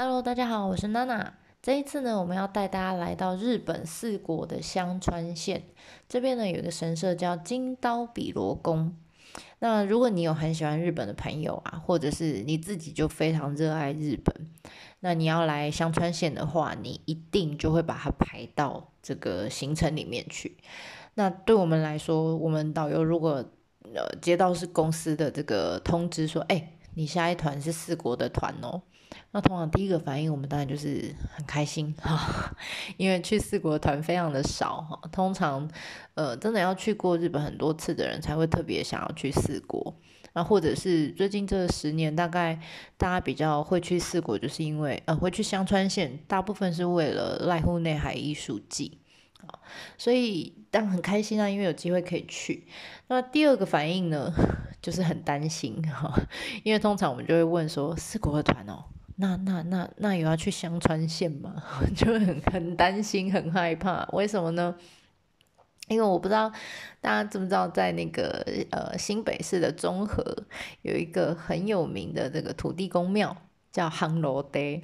Hello，大家好，我是娜娜。这一次呢，我们要带大家来到日本四国的香川县。这边呢，有一个神社叫金刀比罗宫。那如果你有很喜欢日本的朋友啊，或者是你自己就非常热爱日本，那你要来香川县的话，你一定就会把它排到这个行程里面去。那对我们来说，我们导游如果呃接到是公司的这个通知说，哎，你下一团是四国的团哦。那通常第一个反应，我们当然就是很开心哈，因为去四国团非常的少哈。通常，呃，真的要去过日本很多次的人才会特别想要去四国。那或者是最近这十年，大概大家比较会去四国，就是因为呃会去香川县，大部分是为了濑户内海艺术季啊。所以但很开心啊，因为有机会可以去。那第二个反应呢，就是很担心哈，因为通常我们就会问说，四国的团哦。那那那那有要去香川县吗？就很 很担心，很害怕。为什么呢？因为我不知道大家知不知道，在那个呃新北市的中和有一个很有名的这个土地公庙，叫夯罗爹，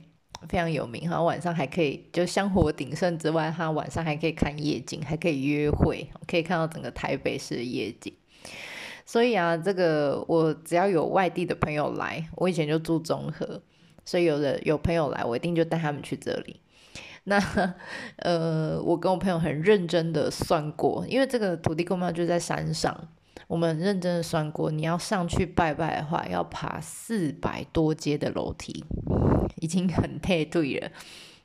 非常有名哈。晚上还可以就香火鼎盛之外，它晚上还可以看夜景，还可以约会，可以看到整个台北市的夜景。所以啊，这个我只要有外地的朋友来，我以前就住中和。所以有的有朋友来，我一定就带他们去这里。那呃，我跟我朋友很认真的算过，因为这个土地公庙就在山上，我们认真的算过，你要上去拜拜的话，要爬四百多阶的楼梯，已经很 太对了。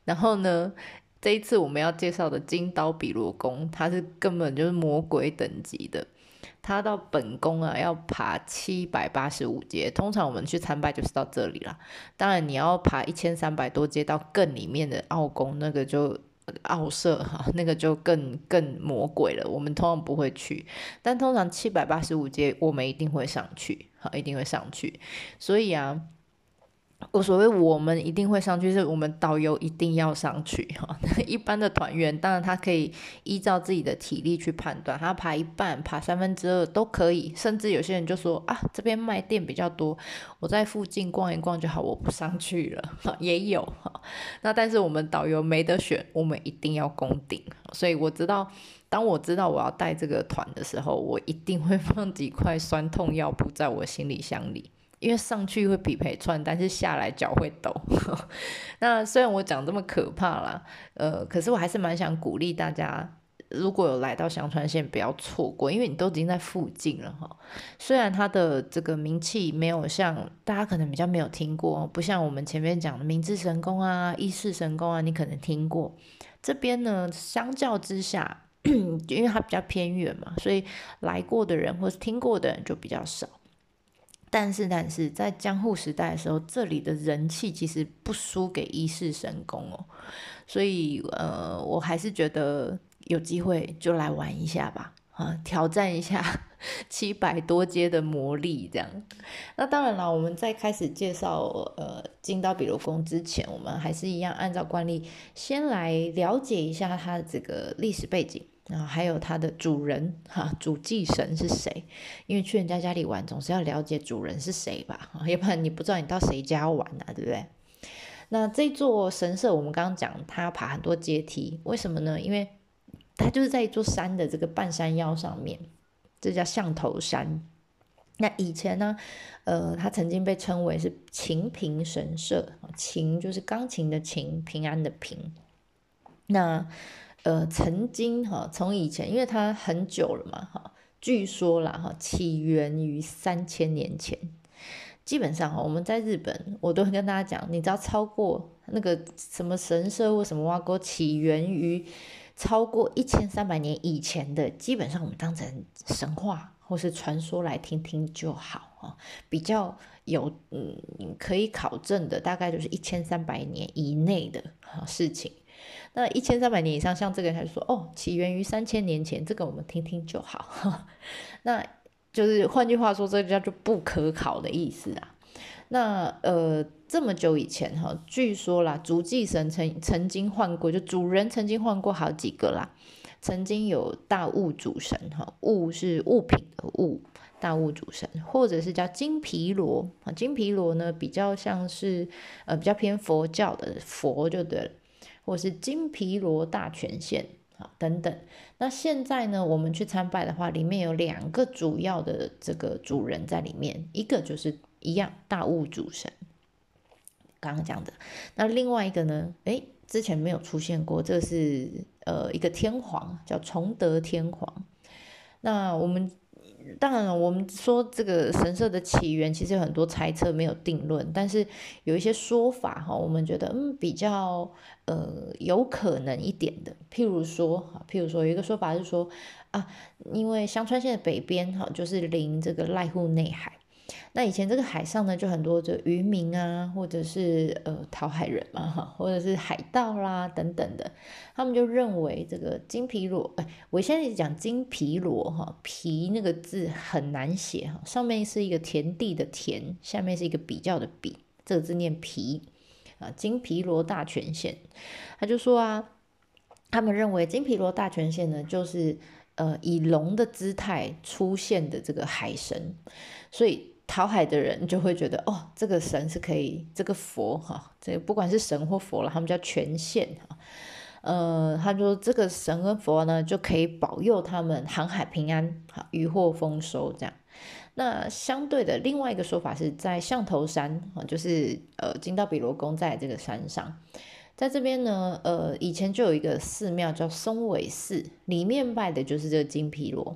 然后呢，这一次我们要介绍的金刀比罗宫，它是根本就是魔鬼等级的。他到本宫啊，要爬七百八十五阶。通常我们去参拜就是到这里了。当然，你要爬一千三百多阶到更里面的奥宫，那个就奥社哈，那个就更更魔鬼了。我们通常不会去，但通常七百八十五阶我们一定会上去，哈，一定会上去。所以啊。我所谓我们一定会上去，是我们导游一定要上去哈。一般的团员当然他可以依照自己的体力去判断，他爬一半、爬三分之二都可以。甚至有些人就说啊，这边卖店比较多，我在附近逛一逛就好，我不上去了。也有哈。那但是我们导游没得选，我们一定要攻顶。所以我知道，当我知道我要带这个团的时候，我一定会放几块酸痛药布在我行李箱里。因为上去会匹配穿，但是下来脚会抖。那虽然我讲这么可怕啦，呃，可是我还是蛮想鼓励大家，如果有来到香川县，不要错过，因为你都已经在附近了哈。虽然它的这个名气没有像大家可能比较没有听过，不像我们前面讲的明治神宫啊、伊势神宫啊，你可能听过。这边呢，相较之下，因为它比较偏远嘛，所以来过的人或是听过的人就比较少。但是，但是在江户时代的时候，这里的人气其实不输给一世神宫哦，所以呃，我还是觉得有机会就来玩一下吧，啊，挑战一下 七百多阶的魔力这样。那当然了，我们在开始介绍呃金刀比罗宫之前，我们还是一样按照惯例，先来了解一下它的这个历史背景。然后还有它的主人哈，主祭神是谁？因为去人家家里玩，总是要了解主人是谁吧，要不然你不知道你到谁家玩啊，对不对？那这座神社，我们刚刚讲，它爬很多阶梯，为什么呢？因为它就是在一座山的这个半山腰上面，这叫象头山。那以前呢，呃，它曾经被称为是琴平神社，琴就是钢琴的琴，平安的平。那呃，曾经哈，从以前，因为它很久了嘛，哈，据说啦，哈，起源于三千年前。基本上哈，我们在日本，我都会跟大家讲，你只要超过那个什么神社或什么挖沟，起源于超过一千三百年以前的，基本上我们当成神话或是传说来听听就好啊。比较有嗯可以考证的，大概就是一千三百年以内的事情。那一千三百年以上，像这个他就说哦，起源于三千年前，这个我们听听就好。那就是换句话说，这个叫做不可考的意思啊。那呃，这么久以前哈，据说啦，主祭神曾曾经换过，就主人曾经换过好几个啦。曾经有大物主神哈，物是物品的物，大物主神，或者是叫金毗罗啊，金毗罗呢比较像是呃比较偏佛教的佛就对了，或是金毗罗大权限啊等等。那现在呢，我们去参拜的话，里面有两个主要的这个主人在里面，一个就是一样大物主神，刚刚讲的。那另外一个呢，诶，之前没有出现过，这是呃一个天皇叫崇德天皇。那我们。当然了，我们说这个神社的起源其实有很多猜测，没有定论。但是有一些说法哈，我们觉得嗯比较呃有可能一点的。譬如说，譬如说有一个说法是说啊，因为香川县的北边哈就是临这个濑户内海。那以前这个海上呢，就很多这渔民啊，或者是呃讨海人嘛，哈，或者是海盗啦等等的，他们就认为这个金皮罗，哎，我现在讲金皮罗哈，皮那个字很难写哈，上面是一个田地的田，下面是一个比较的比，这个字念皮啊，金皮罗大权限，他就说啊，他们认为金皮罗大权限呢，就是呃以龙的姿态出现的这个海神，所以。讨海的人就会觉得，哦，这个神是可以，这个佛哈，这个不管是神或佛了，他们叫权限哈，呃，他说这个神跟佛呢就可以保佑他们航海平安，哈，渔获丰收这样。那相对的，另外一个说法是在象头山啊，就是呃金刀比罗宫在这个山上，在这边呢，呃，以前就有一个寺庙叫松尾寺，里面拜的就是这个金毗罗。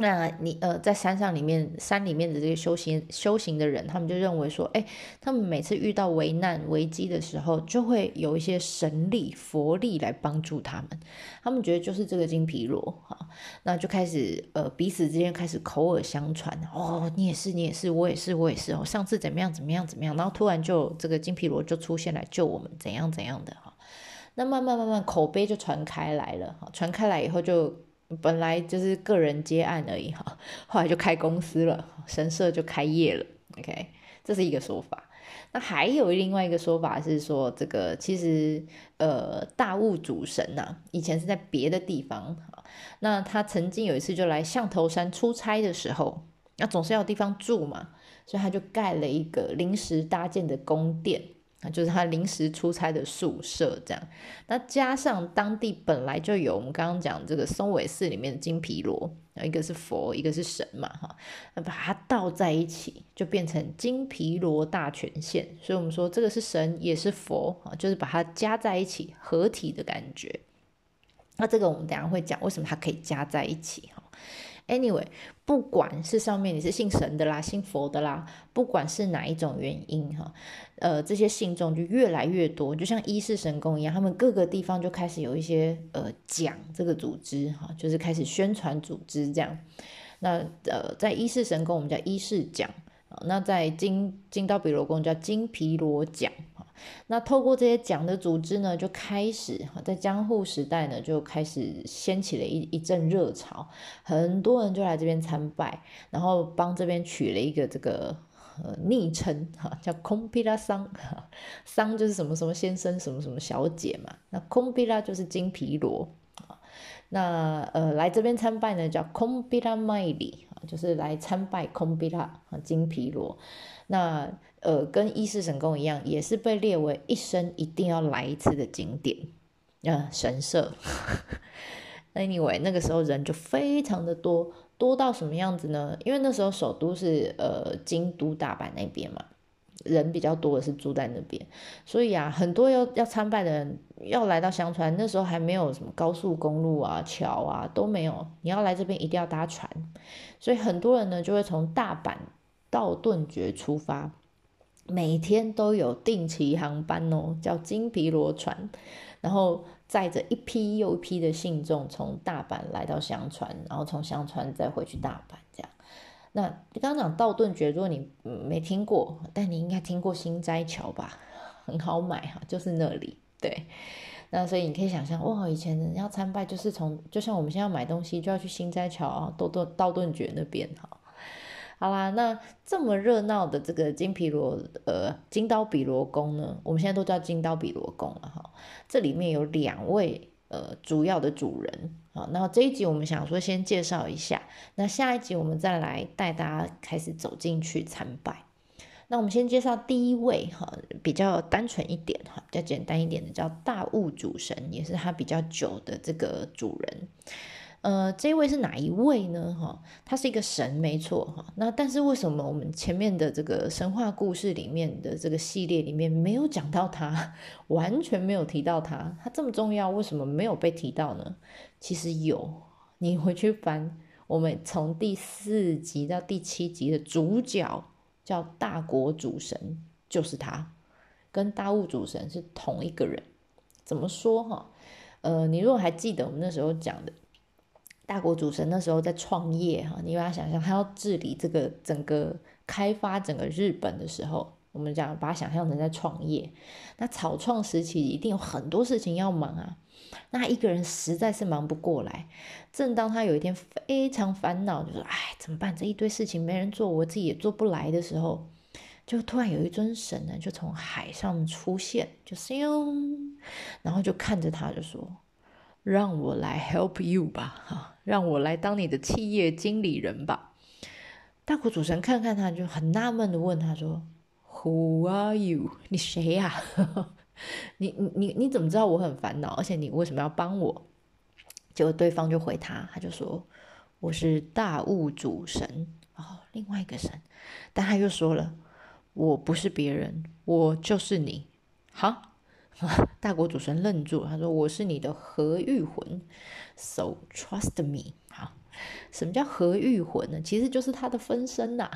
那你呃，在山上里面，山里面的这些修行修行的人，他们就认为说，哎，他们每次遇到危难危机的时候，就会有一些神力佛力来帮助他们。他们觉得就是这个金皮罗哈，那就开始呃彼此之间开始口耳相传，哦，你也是，你也是，我也是，我也是哦，上次怎么样怎么样怎么样，然后突然就这个金皮罗就出现来救我们，怎样怎样的哈，那慢慢慢慢口碑就传开来了哈，传开来以后就。本来就是个人接案而已哈，后来就开公司了，神社就开业了。OK，这是一个说法。那还有另外一个说法是说，这个其实呃大物主神呐，以前是在别的地方那他曾经有一次就来象头山出差的时候，那总是要地方住嘛，所以他就盖了一个临时搭建的宫殿。那就是他临时出差的宿舍，这样。那加上当地本来就有我们刚刚讲这个松尾寺里面的金毗罗，一个是佛，一个是神嘛，哈，那把它倒在一起，就变成金毗罗大权限。所以我们说这个是神也是佛啊，就是把它加在一起，合体的感觉。那这个我们等下会讲为什么它可以加在一起哈。Anyway，不管是上面你是信神的啦，信佛的啦，不管是哪一种原因哈，呃，这些信众就越来越多，就像一世神宫一样，他们各个地方就开始有一些呃讲这个组织哈，就是开始宣传组织这样。那呃，在一世神宫我们叫一世讲，那在金金刀比罗宫叫金毗罗讲。那透过这些讲的组织呢，就开始在江户时代呢，就开始掀起了一一阵热潮，很多人就来这边参拜，然后帮这边取了一个这个呃昵称哈，叫空皮拉桑，桑就是什么什么先生，什么什么小姐嘛，那空皮拉就是金皮罗啊，那呃来这边参拜呢，叫空皮拉麦里啊，就是来参拜空皮拉啊金皮罗，那。呃，跟伊势神宫一样，也是被列为一生一定要来一次的景点，呃，神社。Anyway，那个时候人就非常的多，多到什么样子呢？因为那时候首都是呃京都大阪那边嘛，人比较多的是住在那边，所以啊，很多要要参拜的人要来到香川，那时候还没有什么高速公路啊、桥啊都没有，你要来这边一定要搭船，所以很多人呢就会从大阪到顿觉出发。每天都有定期航班哦，叫金皮罗船，然后载着一批又一批的信众从大阪来到香川，然后从香川再回去大阪这样。那刚刚讲道顿崛，如果你没听过，但你应该听过新斋桥吧？很好买哈，就是那里。对，那所以你可以想象，哇，以前人要参拜就是从，就像我们现在买东西就要去新斋桥啊，道顿道顿崛那边哈。好啦，那这么热闹的这个金皮罗呃金刀比罗宫呢，我们现在都叫金刀比罗宫了哈。这里面有两位呃主要的主人啊。那这一集我们想说先介绍一下，那下一集我们再来带大家开始走进去参拜。那我们先介绍第一位哈，比较单纯一点哈，比较简单一点的叫大物主神，也是他比较久的这个主人。呃，这位是哪一位呢？哈，他是一个神，没错哈。那但是为什么我们前面的这个神话故事里面的这个系列里面没有讲到他，完全没有提到他？他这么重要，为什么没有被提到呢？其实有，你回去翻，我们从第四集到第七集的主角叫大国主神，就是他，跟大物主神是同一个人。怎么说哈？呃，你如果还记得我们那时候讲的。大国主神那时候在创业哈，你把它想象他要治理这个整个开发整个日本的时候，我们讲把它想象成在创业。那草创时期一定有很多事情要忙啊，那一个人实在是忙不过来。正当他有一天非常烦恼，就说：“哎，怎么办？这一堆事情没人做，我自己也做不来的时候，就突然有一尊神呢，就从海上出现，就咻，然后就看着他就说。”让我来 help you 吧，哈，让我来当你的企业经理人吧。大国主神看看他，就很纳闷的问他说：“Who are you？你谁呀？你你你你怎么知道我很烦恼？而且你为什么要帮我？”结果对方就回他，他就说：“我是大物主神哦，另外一个神。”但他又说了：“我不是别人，我就是你。”好。大国主神愣住，他说：“我是你的何玉魂，so trust me。”好，什么叫何玉魂呢？其实就是他的分身呐。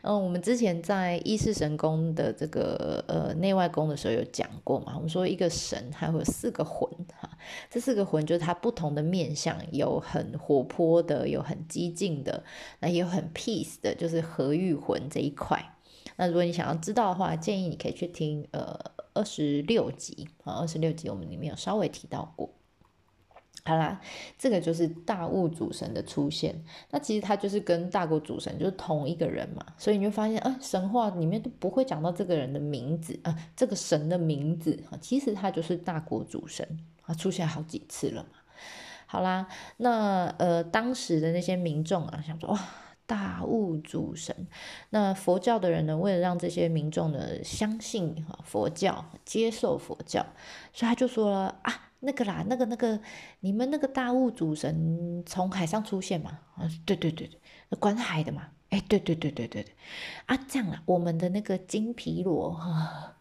嗯，我们之前在一世神宫的这个呃内外宫的时候有讲过嘛。我们说一个神还会有四个魂哈，这四个魂就是它不同的面相，有很活泼的，有很激进的，那也有很 peace 的，就是何玉魂这一块。那如果你想要知道的话，建议你可以去听呃。二十六集啊，二十六集我们里面有稍微提到过。好啦，这个就是大物主神的出现。那其实他就是跟大国主神就是同一个人嘛，所以你就发现，呃，神话里面都不会讲到这个人的名字啊，这个神的名字啊，其实他就是大国主神啊，出现好几次了嘛。好啦，那呃，当时的那些民众啊，想说哇。大物主神，那佛教的人呢？为了让这些民众呢相信佛教，接受佛教，所以他就说了啊，那个啦，那个那个，你们那个大物主神从海上出现嘛？啊，对对对对，管海的嘛？哎，对对对对对对，啊，这样啊，我们的那个金毗罗哈，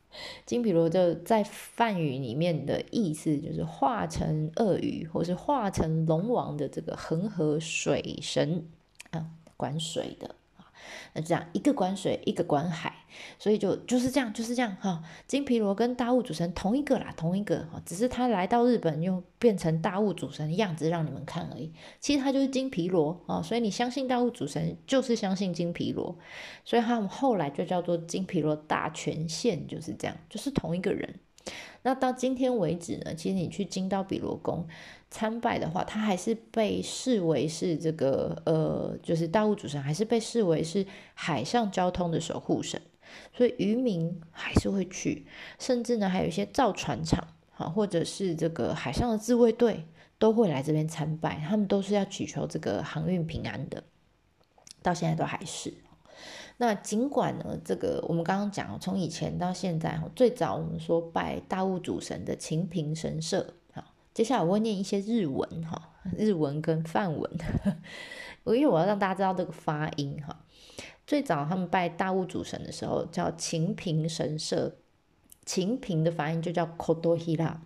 金毗罗就在梵语里面的意思就是化成鳄鱼，或是化成龙王的这个恒河水神啊。管水的啊，那这样一个管水，一个管海，所以就就是这样，就是这样哈。金皮罗跟大物主神同一个啦，同一个哈，只是他来到日本又变成大物主神的样子让你们看而已。其实他就是金皮罗啊，所以你相信大物主神就是相信金皮罗，所以他们后来就叫做金皮罗大权限，就是这样，就是同一个人。那到今天为止呢，其实你去金刀比罗宫。参拜的话，他还是被视为是这个呃，就是大物主神，还是被视为是海上交通的守护神，所以渔民还是会去，甚至呢，还有一些造船厂啊，或者是这个海上的自卫队都会来这边参拜，他们都是要祈求这个航运平安的，到现在都还是。那尽管呢，这个我们刚刚讲，从以前到现在，最早我们说拜大物主神的秦平神社。接下来我会念一些日文哈，日文跟梵文，我因为我要让大家知道这个发音哈。最早他们拜大物主神的时候叫秦平神社，秦平的发音就叫 Kodohira。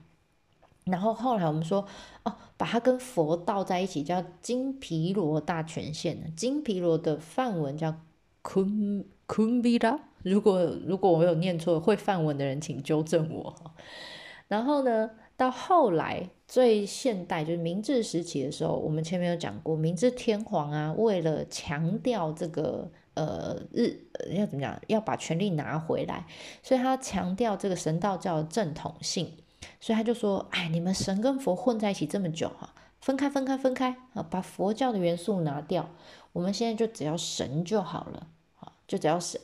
然后后来我们说哦，把它跟佛道在一起叫金毗罗大权限。金毗罗的梵文叫 Kun Kunbira。如果如果我有念错，会梵文的人请纠正我。然后呢？到后来最现代就是明治时期的时候，我们前面有讲过，明治天皇啊，为了强调这个呃日要怎么讲，要把权力拿回来，所以他强调这个神道教的正统性，所以他就说，哎，你们神跟佛混在一起这么久哈，分开分开分开啊，把佛教的元素拿掉，我们现在就只要神就好了，啊，就只要神，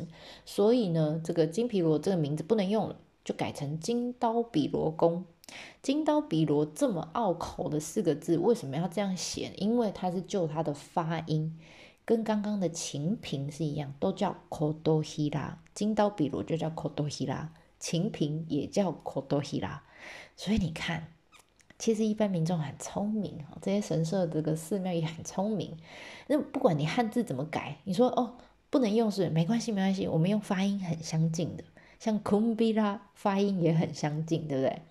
所以呢，这个金皮罗这个名字不能用了，就改成金刀比罗宫。金刀比罗这么拗口的四个字，为什么要这样写？因为它是就它的发音，跟刚刚的琴平是一样，都叫 kodohira。金刀比罗就叫 kodohira，琴平也叫 kodohira。所以你看，其实一般民众很聪明哈，这些神社这个寺庙也很聪明。那不管你汉字怎么改，你说哦不能用是没关系没关系，我们用发音很相近的，像 kumbira 发音也很相近，对不对？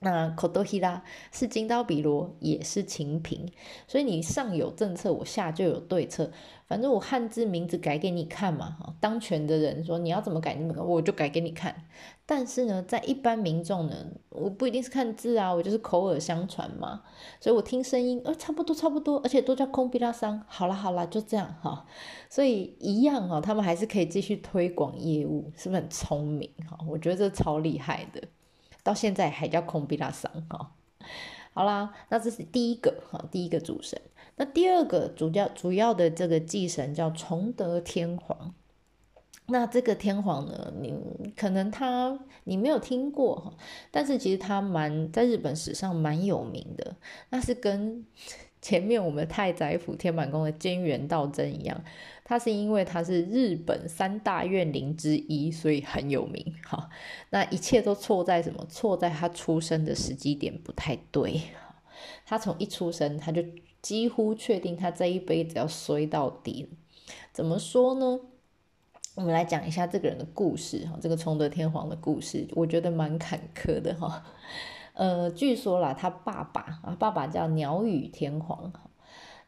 那 kodohira 是金刀比罗，也是琴平，所以你上有政策，我下就有对策。反正我汉字名字改给你看嘛，哈，当权的人说你要怎么改，你我就改给你看。但是呢，在一般民众呢，我不一定是看字啊，我就是口耳相传嘛，所以我听声音，呃，差不多差不多，而且都叫空比拉桑。好啦好啦，就这样哈，所以一样哈，他们还是可以继续推广业务，是不是很聪明哈？我觉得这超厉害的。到现在还叫空比拉桑哈，好啦，那这是第一个哈，第一个主神。那第二个主要主要的这个祭神叫崇德天皇。那这个天皇呢，你可能他你没有听过哈，但是其实他蛮在日本史上蛮有名的。那是跟 前面我们太宰府天满宫的菅原道真一样。他是因为他是日本三大怨灵之一，所以很有名。哈，那一切都错在什么？错在他出生的时机点不太对。他从一出生，他就几乎确定他这一辈子要衰到底。怎么说呢？我们来讲一下这个人的故事。哈，这个崇德天皇的故事，我觉得蛮坎坷的。哈，呃，据说啦，他爸爸啊，爸爸叫鸟羽天皇。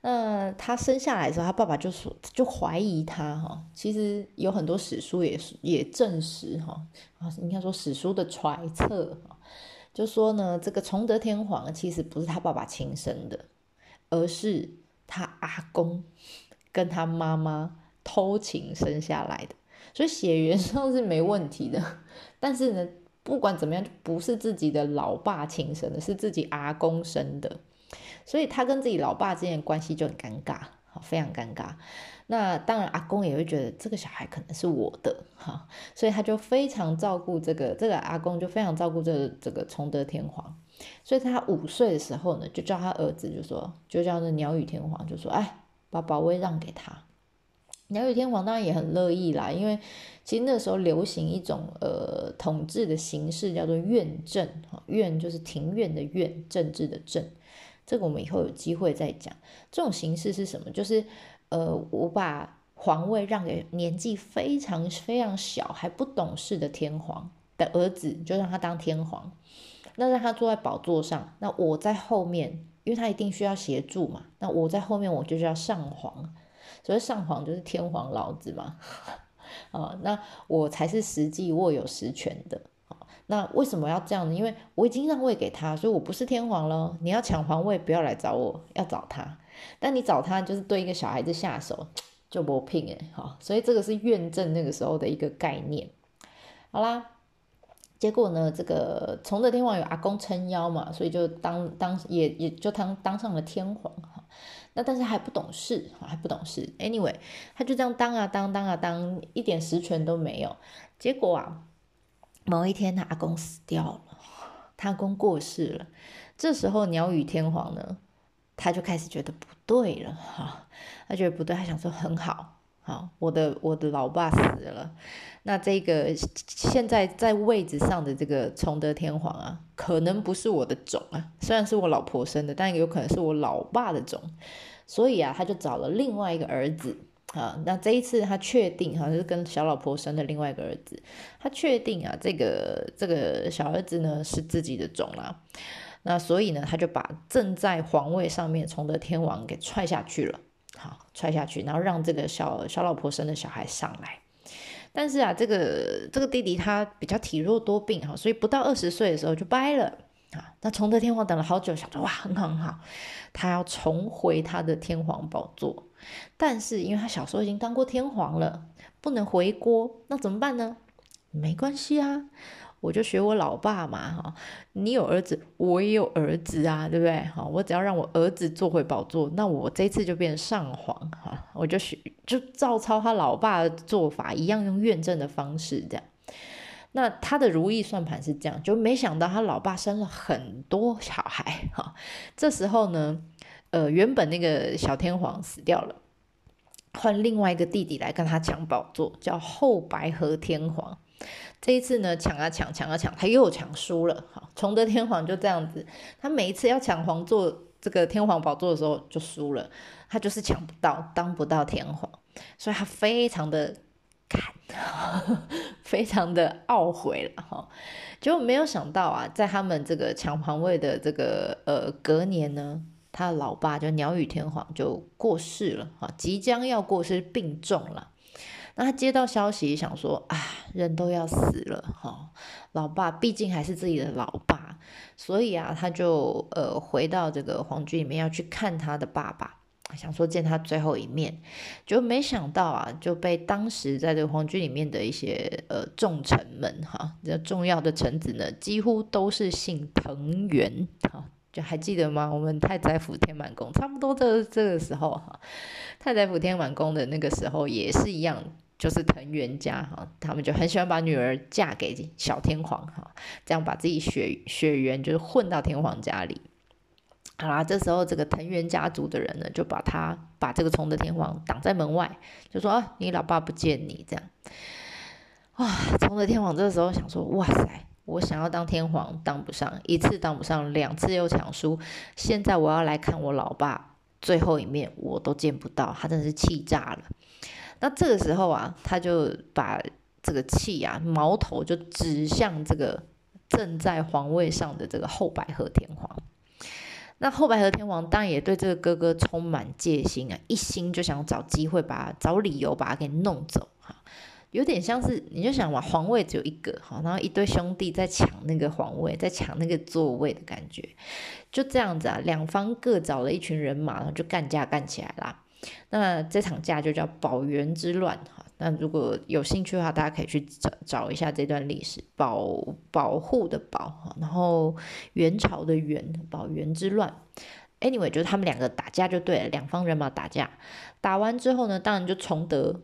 那他生下来的时候，他爸爸就说就怀疑他哈。其实有很多史书也也证实哈啊，应该说史书的揣测哈，就说呢，这个崇德天皇其实不是他爸爸亲生的，而是他阿公跟他妈妈偷情生下来的，所以血缘上是没问题的。但是呢，不管怎么样，不是自己的老爸亲生的，是自己阿公生的。所以他跟自己老爸之间的关系就很尴尬，好，非常尴尬。那当然，阿公也会觉得这个小孩可能是我的，哈，所以他就非常照顾这个这个阿公，就非常照顾这这个崇德天皇。所以他五岁的时候呢，就叫他儿子，就说，就叫那鸟羽天皇，就说，哎，把宝位让给他。鸟羽天皇当然也很乐意啦，因为其实那时候流行一种呃统治的形式，叫做院政，院就是庭院的院，政治的政。这个我们以后有机会再讲。这种形式是什么？就是，呃，我把皇位让给年纪非常非常小还不懂事的天皇的儿子，就让他当天皇。那让他坐在宝座上，那我在后面，因为他一定需要协助嘛。那我在后面，我就是要上皇。所以上皇就是天皇老子嘛。啊，那我才是实际握有实权的。那为什么要这样呢？因为我已经让位给他，所以我不是天皇了。你要抢皇位，不要来找我，要找他。但你找他，就是对一个小孩子下手，就不聘哎，好，所以这个是院政那个时候的一个概念。好啦，结果呢，这个崇德天皇有阿公撑腰嘛，所以就当当也也就当当上了天皇哈。那但是还不懂事还不懂事。Anyway，他就这样当啊当当啊当，一点实权都没有。结果啊。某一天，他阿公死掉了，他阿公过世了。这时候，鸟语天皇呢，他就开始觉得不对了，哈，他觉得不对，他想说很好，好，我的我的老爸死了，那这个现在在位置上的这个崇德天皇啊，可能不是我的种啊，虽然是我老婆生的，但有可能是我老爸的种，所以啊，他就找了另外一个儿子。啊，那这一次他确定哈，是跟小老婆生的另外一个儿子，他确定啊，这个这个小儿子呢是自己的种啦，那所以呢，他就把正在皇位上面崇德天王给踹下去了，好，踹下去，然后让这个小小老婆生的小孩上来，但是啊，这个这个弟弟他比较体弱多病哈，所以不到二十岁的时候就掰了。啊，那崇德天皇等了好久，想着哇，很好很好，他要重回他的天皇宝座。但是因为他小时候已经当过天皇了，不能回锅，那怎么办呢？没关系啊，我就学我老爸嘛，哈，你有儿子，我也有儿子啊，对不对？哈，我只要让我儿子坐回宝座，那我这次就变上皇，哈，我就学，就照抄他老爸的做法，一样用院政的方式这样。那他的如意算盘是这样，就没想到他老爸生了很多小孩哈。这时候呢，呃，原本那个小天皇死掉了，换另外一个弟弟来跟他抢宝座，叫后白河天皇。这一次呢，抢啊抢，抢啊抢，他又抢输了。好，崇德天皇就这样子，他每一次要抢皇座这个天皇宝座的时候就输了，他就是抢不到，当不到天皇，所以他非常的。看，非常的懊悔了哈，就没有想到啊，在他们这个抢皇位的这个呃隔年呢，他的老爸就鸟羽天皇就过世了哈，即将要过世病重了。那他接到消息，想说啊，人都要死了哈，老爸毕竟还是自己的老爸，所以啊，他就呃回到这个皇居里面要去看他的爸爸。想说见他最后一面，就没想到啊，就被当时在这个皇居里面的一些呃重臣们哈，这重要的臣子呢，几乎都是姓藤原哈，就还记得吗？我们太宰府天满宫差不多这这个时候哈，太宰府天满宫的那个时候也是一样，就是藤原家哈，他们就很喜欢把女儿嫁给小天皇哈，这样把自己血血缘就是混到天皇家里。好啦，这时候这个藤原家族的人呢，就把他把这个崇德天皇挡在门外，就说啊，你老爸不见你这样。哇，崇德天皇这时候想说，哇塞，我想要当天皇当不上，一次当不上，两次又抢输，现在我要来看我老爸最后一面，我都见不到，他真的是气炸了。那这个时候啊，他就把这个气啊矛头就指向这个正在皇位上的这个后白河天皇。那后白河天王当然也对这个哥哥充满戒心啊，一心就想找机会把找理由把他给弄走哈，有点像是你就想嘛，皇位只有一个哈，然后一堆兄弟在抢那个皇位，在抢那个座位的感觉，就这样子啊，两方各找了一群人马，然后就干架干起来啦。那这场架就叫保元之乱哈。那如果有兴趣的话，大家可以去找找一下这段历史，保保护的保哈，然后元朝的元，保元之乱。Anyway，就是他们两个打架就对了，两方人马打架，打完之后呢，当然就崇德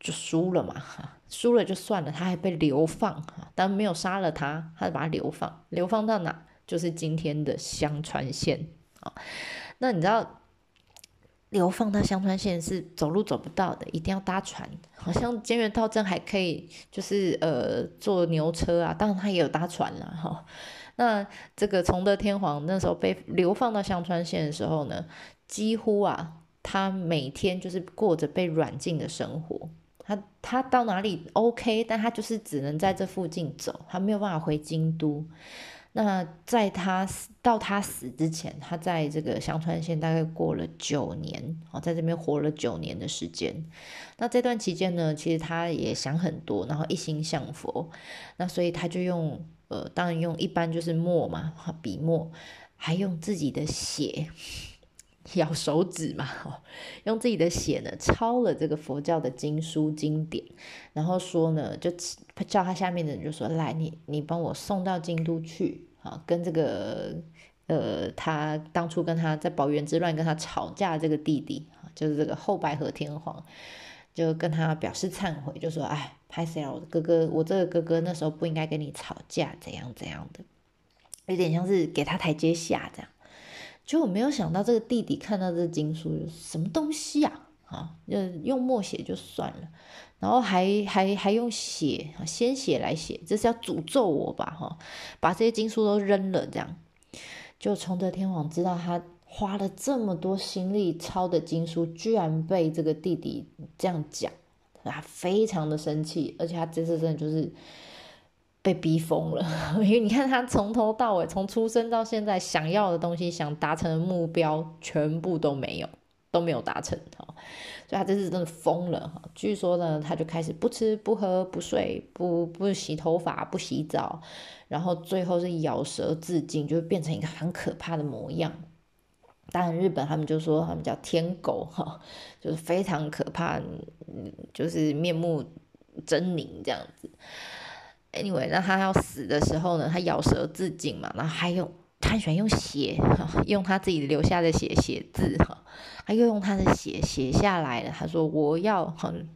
就输了嘛，哈，输了就算了，他还被流放哈，但没有杀了他，他就把他流放，流放到哪？就是今天的香川县啊。那你知道？流放到香川县是走路走不到的，一定要搭船。好像兼元道真还可以，就是呃坐牛车啊，当然他也有搭船了哈。那这个崇德天皇那时候被流放到香川县的时候呢，几乎啊他每天就是过着被软禁的生活。他他到哪里 OK，但他就是只能在这附近走，他没有办法回京都。那在他死到他死之前，他在这个香川县大概过了九年，哦，在这边活了九年的时间。那这段期间呢，其实他也想很多，然后一心向佛。那所以他就用，呃，当然用一般就是墨嘛，笔墨，还用自己的血，咬手指嘛，用自己的血呢抄了这个佛教的经书经典，然后说呢，就叫他下面的人就说，来，你你帮我送到京都去。啊，跟这个呃，他当初跟他在宝元之乱跟他吵架这个弟弟啊，就是这个后白河天皇，就跟他表示忏悔，就说：“哎，拍谁了？我的哥哥，我这个哥哥那时候不应该跟你吵架，怎样怎样的，有点像是给他台阶下这样。”就我没有想到这个弟弟看到这经书，什么东西啊？啊，就用墨写就算了。然后还还还用血鲜血来写，这是要诅咒我吧？哈，把这些经书都扔了，这样就崇德天皇知道他花了这么多心力抄的经书，居然被这个弟弟这样讲，他非常的生气，而且他这次真的就是被逼疯了，因为你看他从头到尾，从出生到现在，想要的东西、想达成的目标，全部都没有，都没有达成，哈。所以他这次真的疯了哈！据说呢，他就开始不吃不喝不睡不不洗头发不洗澡，然后最后是咬舌自尽，就变成一个很可怕的模样。当然，日本他们就说他们叫天狗哈，就是非常可怕，就是面目狰狞这样子。Anyway，那他要死的时候呢，他咬舌自尽嘛，然后还有。他喜欢用血，用他自己留下的血写字哈，他又用他的血写下来了。他说：“我要很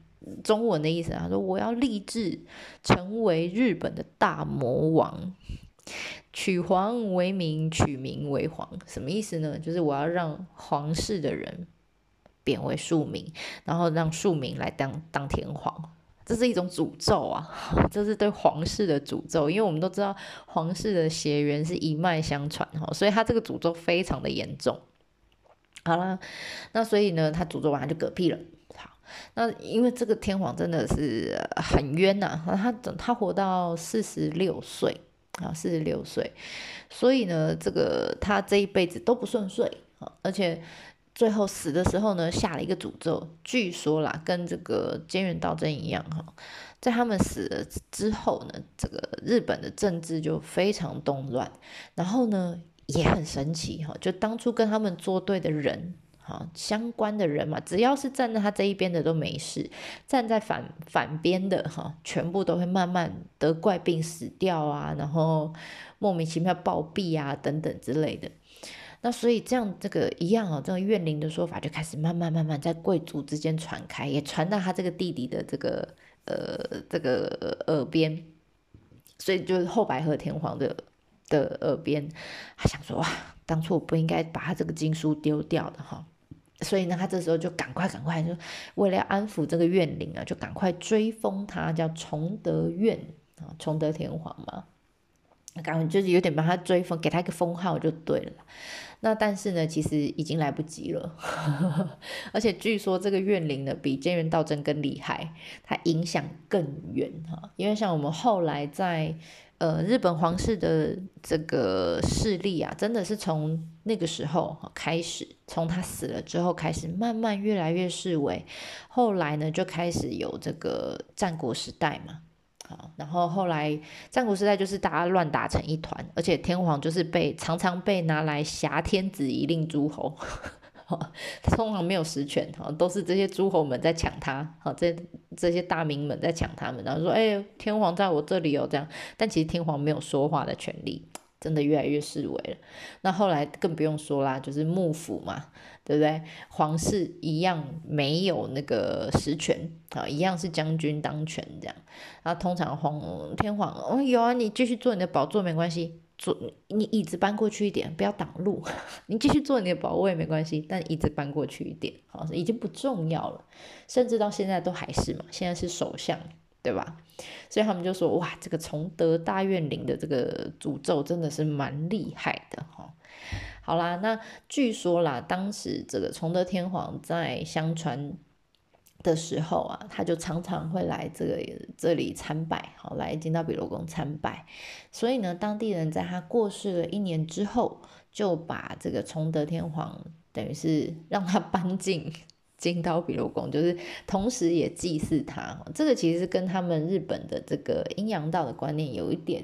中文的意思，他说我要立志成为日本的大魔王，取皇为名，取名为皇，什么意思呢？就是我要让皇室的人贬为庶民，然后让庶民来当当天皇。这是一种诅咒啊！这是对皇室的诅咒，因为我们都知道皇室的血缘是一脉相传哈，所以他这个诅咒非常的严重。好了，那所以呢，他诅咒完他就嗝屁了。好，那因为这个天皇真的是很冤呐，他他活到四十六岁啊，四十六岁，所以呢，这个他这一辈子都不顺遂啊，而且。最后死的时候呢，下了一个诅咒。据说啦，跟这个菅原道真一样哈，在他们死了之后呢，这个日本的政治就非常动乱。然后呢，也很神奇哈，就当初跟他们作对的人哈，相关的人嘛，只要是站在他这一边的都没事，站在反反边的哈，全部都会慢慢得怪病死掉啊，然后莫名其妙暴毙啊等等之类的。那所以这样这个一样哦，这个怨灵的说法就开始慢慢慢慢在贵族之间传开，也传到他这个弟弟的这个呃这个耳边，所以就是后白河天皇的的耳边，他想说哇，当初我不应该把他这个经书丢掉的哈，所以呢，他这时候就赶快赶快就为了要安抚这个怨灵啊，就赶快追封他叫崇德院啊，崇德天皇嘛。赶快就是有点把他追封，给他一个封号就对了。那但是呢，其实已经来不及了。而且据说这个怨灵呢，比菅原道真更厉害，它影响更远哈。因为像我们后来在呃日本皇室的这个势力啊，真的是从那个时候开始，从他死了之后开始，慢慢越来越式微。后来呢，就开始有这个战国时代嘛。然后后来战国时代就是大家乱打成一团，而且天皇就是被常常被拿来挟天子以令诸侯，他通常没有实权，哈，都是这些诸侯们在抢他，好，这这些大名们在抢他们，然后说，哎，天皇在我这里有这样，但其实天皇没有说话的权利。真的越来越示威了，那后来更不用说啦，就是幕府嘛，对不对？皇室一样没有那个实权啊，一样是将军当权这样。然后通常皇天皇哦有啊，你继续坐你的宝座没关系，坐你椅子搬过去一点，不要挡路。你继续坐你的宝位没关系，但椅子搬过去一点，好，已经不重要了。甚至到现在都还是嘛，现在是首相。对吧？所以他们就说：“哇，这个崇德大怨灵的这个诅咒真的是蛮厉害的哈。”好啦，那据说啦，当时这个崇德天皇在相传的时候啊，他就常常会来这个这里参拜，好来金刀比罗宫参拜。所以呢，当地人在他过世了一年之后，就把这个崇德天皇等于是让他搬进。金刀比罗宫就是同时也祭祀他，这个其实跟他们日本的这个阴阳道的观念有一点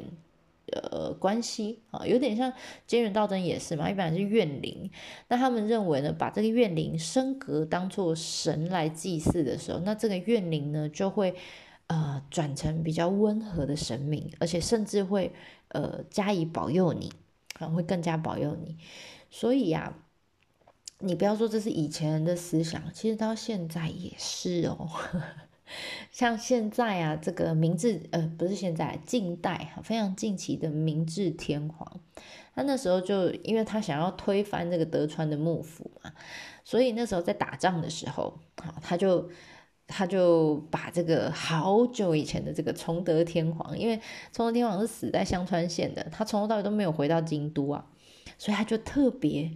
呃关系啊，有点像菅原道真也是嘛，一般是怨灵，那他们认为呢，把这个怨灵升格当做神来祭祀的时候，那这个怨灵呢就会呃转成比较温和的神明，而且甚至会呃加以保佑你，啊会更加保佑你，所以呀。你不要说这是以前人的思想，其实到现在也是哦。像现在啊，这个明治呃不是现在，近代非常近期的明治天皇，他那时候就因为他想要推翻这个德川的幕府嘛，所以那时候在打仗的时候，他就他就把这个好久以前的这个崇德天皇，因为崇德天皇是死在香川县的，他从头到尾都没有回到京都啊。所以他就特别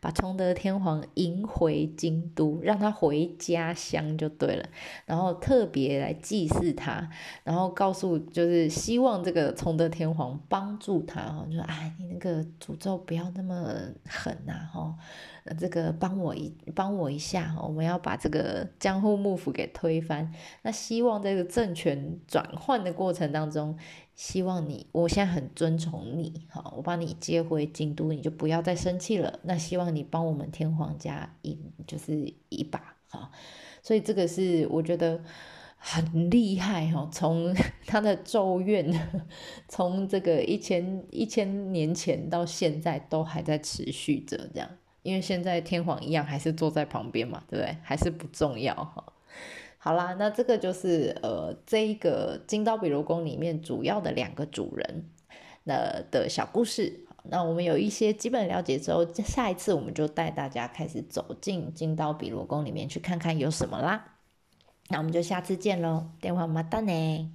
把崇德天皇迎回京都，让他回家乡就对了。然后特别来祭祀他，然后告诉就是希望这个崇德天皇帮助他哈，就说哎，你那个诅咒不要那么狠呐哈，这个帮我一帮我一下哈，我们要把这个江户幕府给推翻。那希望这个政权转换的过程当中。希望你，我现在很尊崇你，好，我把你接回京都，你就不要再生气了。那希望你帮我们天皇家一就是一把，哈，所以这个是我觉得很厉害哈。从 他的咒怨，从这个一千一千年前到现在都还在持续着这样，因为现在天皇一样还是坐在旁边嘛，对不对？还是不重要哈。好啦，那这个就是呃这一个金刀比罗宫里面主要的两个主人那的小故事。那我们有一些基本了解之后，下一次我们就带大家开始走进金刀比罗宫里面去看看有什么啦。那我们就下次见喽，电话马达呢？